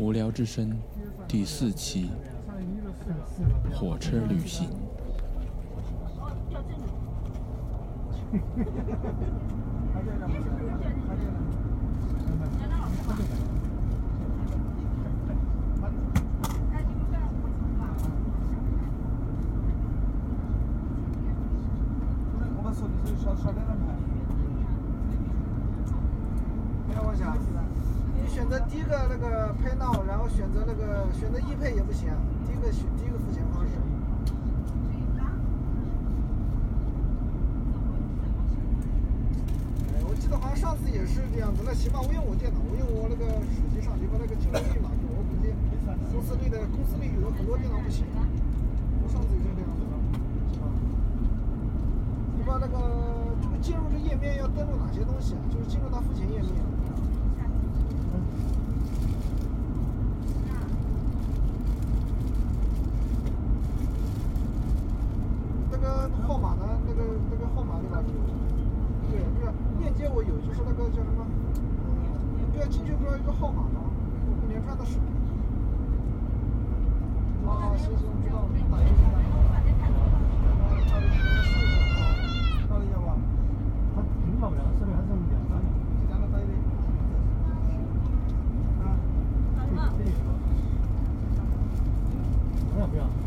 无聊之声第四期火车旅行。行吧，我用我电脑，我用我那个手机上，你把那个交易码给我，估计公司里的公司里有很多电脑不行。我上次已是这样子的，行吧？你把那个这个进入这页面要登录哪些东西啊？就是进入到付钱页面。 하면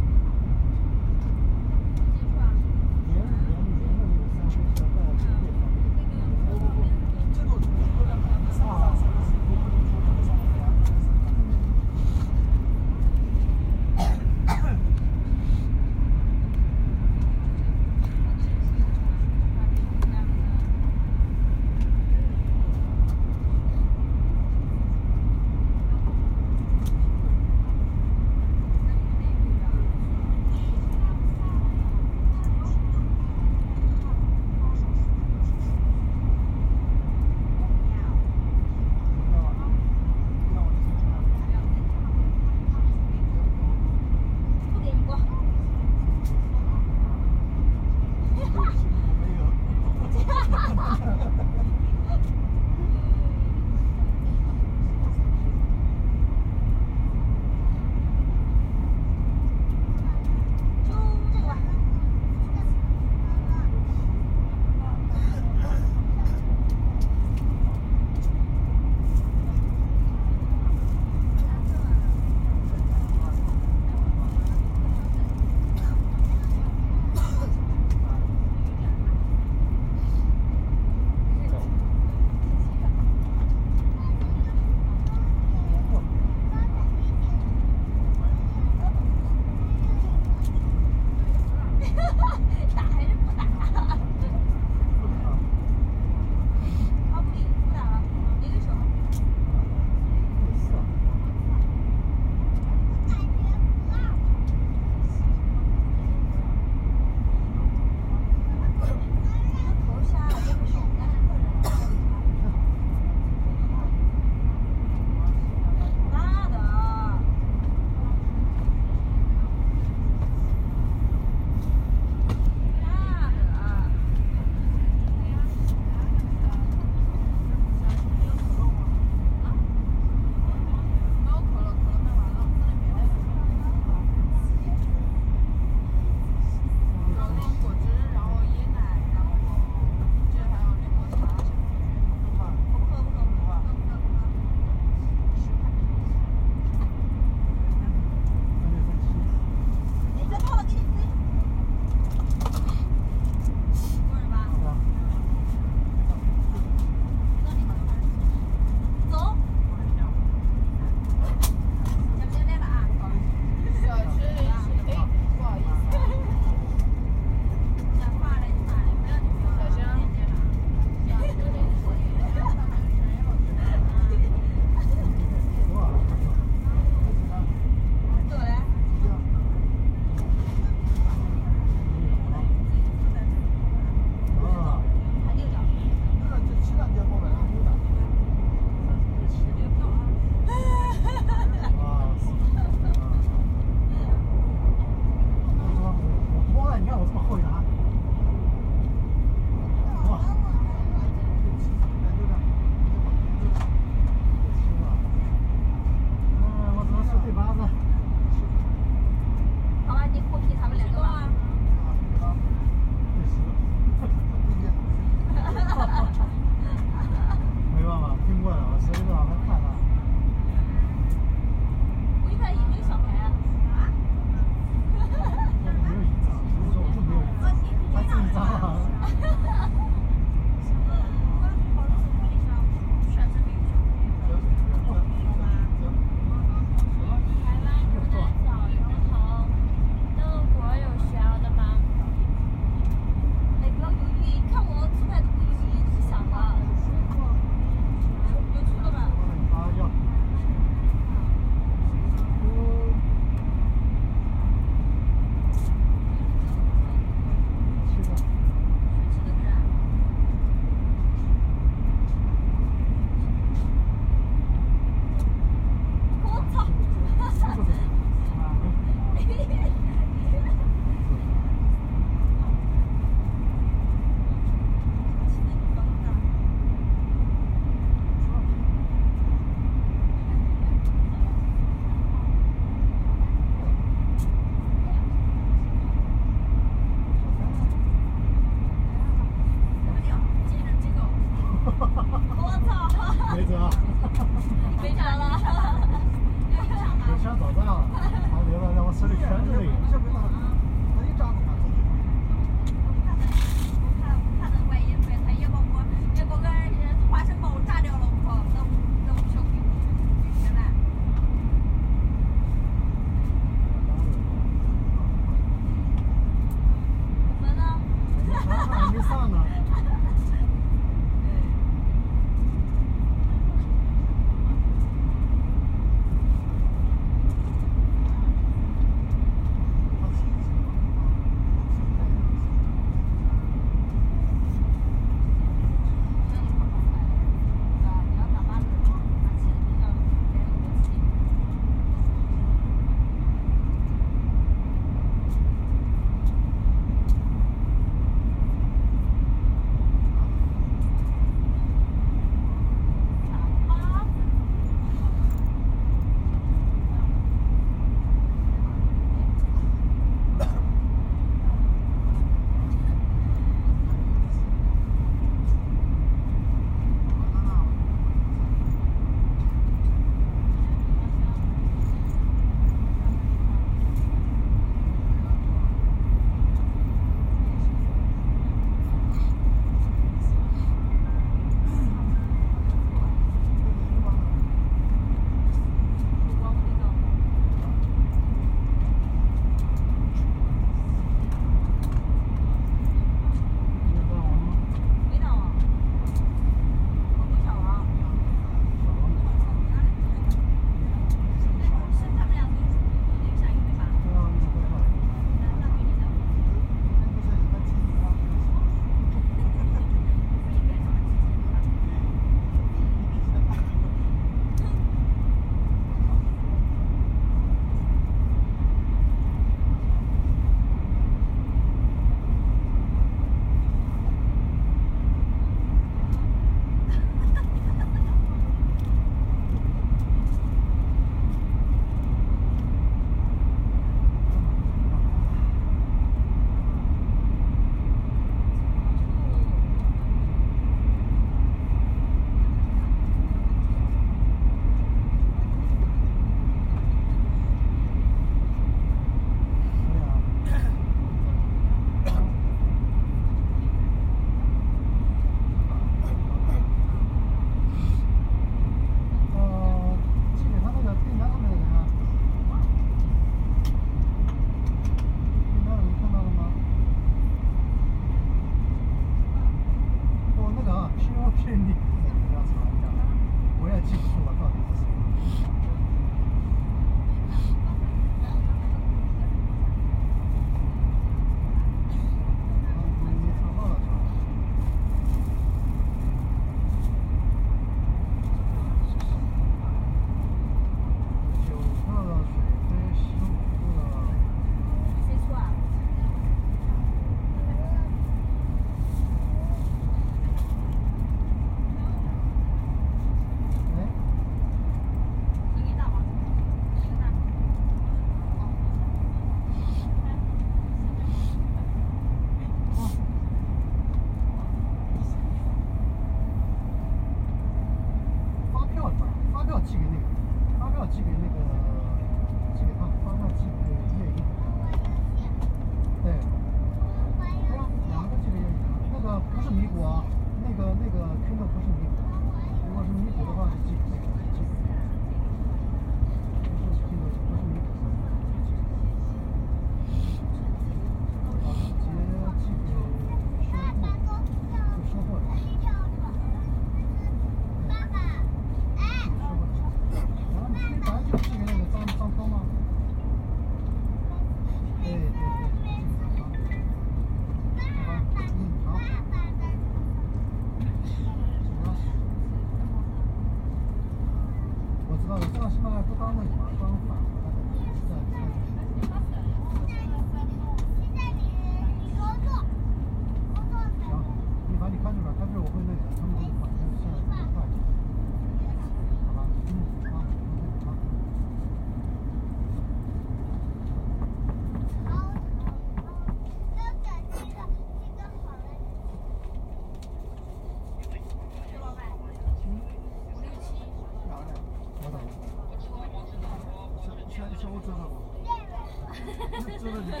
你看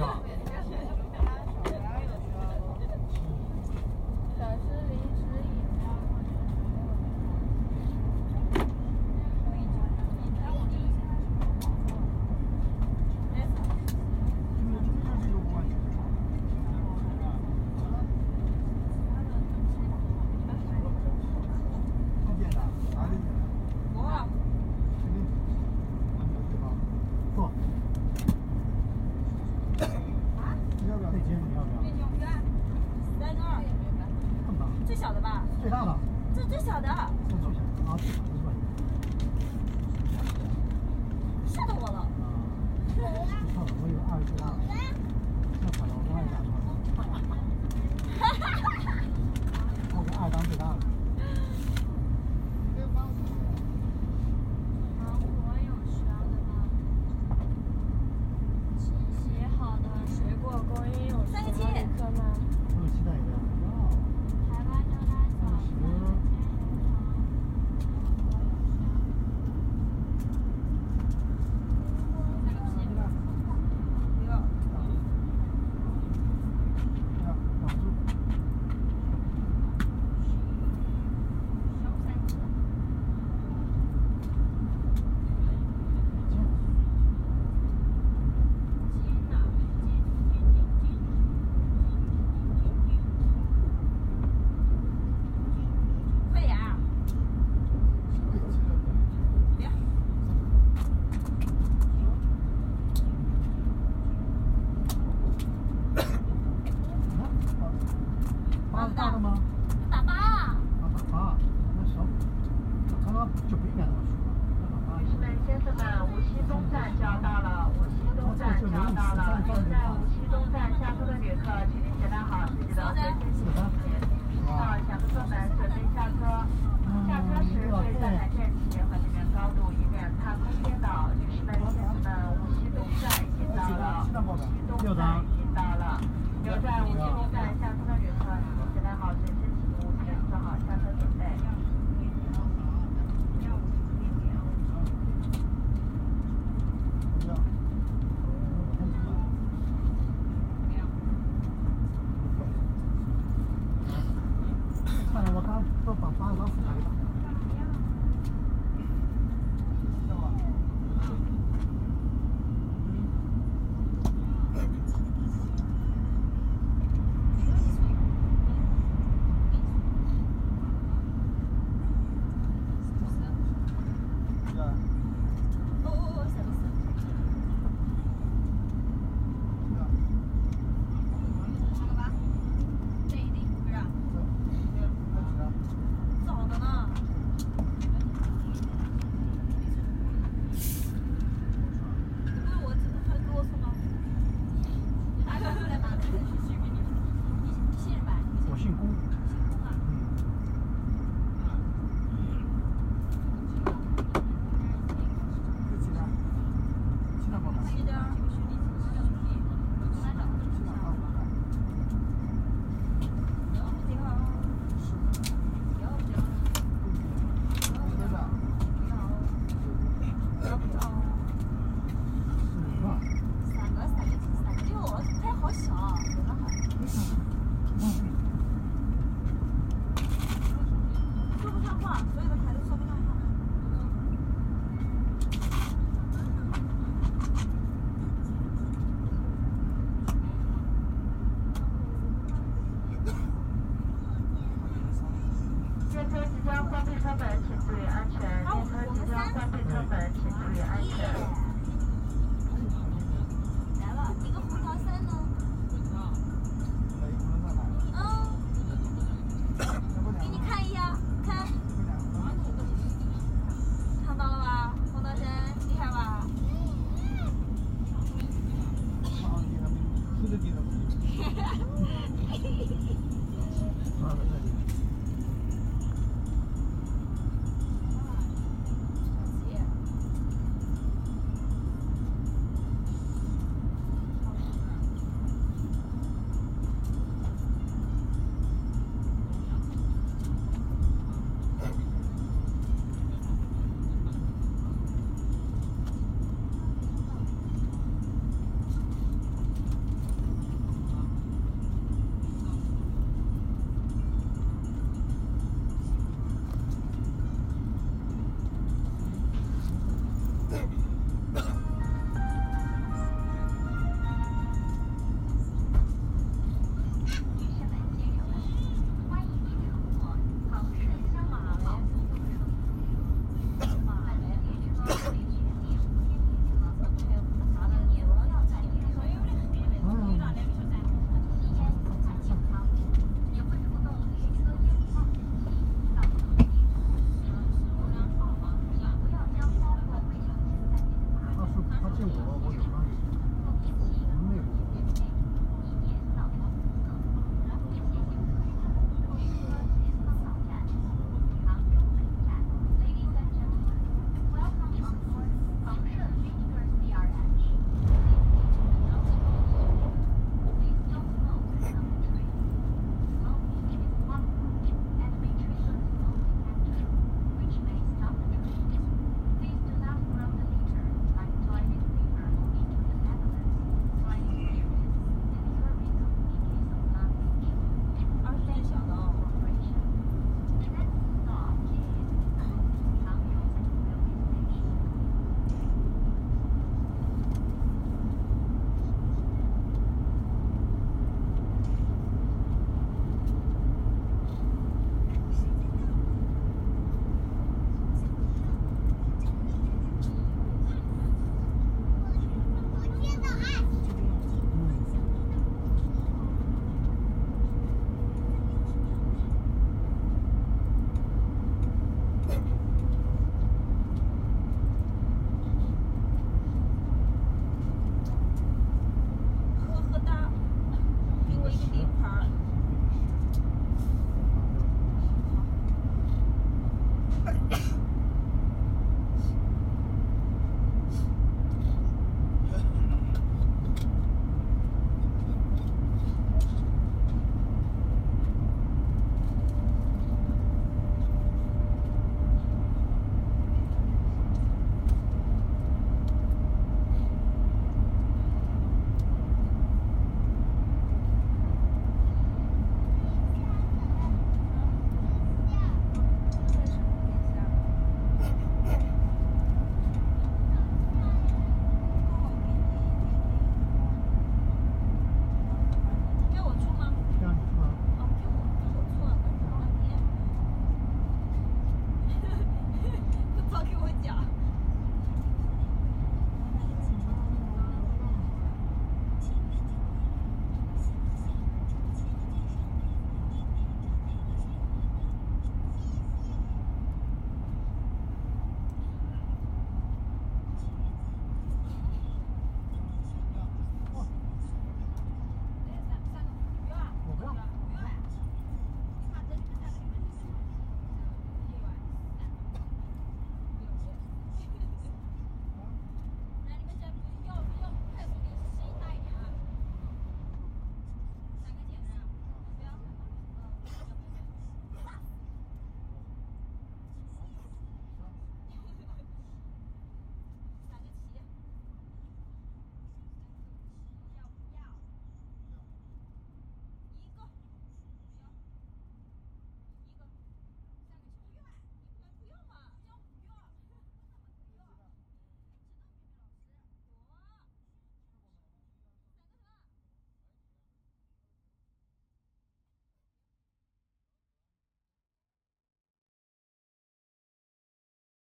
啊最小的吧？最大的。这最小的。上左下，啊，最小的是吧？吓到我了。啊。我以为二是最。